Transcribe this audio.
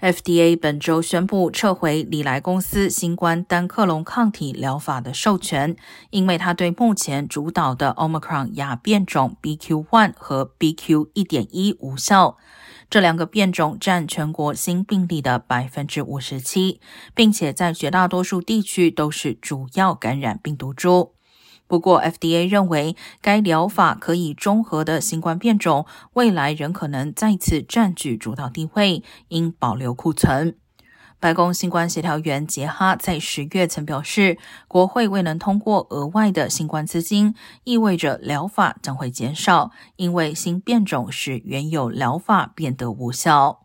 FDA 本周宣布撤回李来公司新冠单克隆抗体疗法的授权，因为它对目前主导的 Omicron 亚变种 BQ.1 和 BQ.1.1 无效。这两个变种占全国新病例的百分之五十七，并且在绝大多数地区都是主要感染病毒株。不过，FDA 认为该疗法可以中和的新冠变种，未来仍可能再次占据主导地位，应保留库存。白宫新冠协调员杰哈在十月曾表示，国会未能通过额外的新冠资金，意味着疗法将会减少，因为新变种使原有疗法变得无效。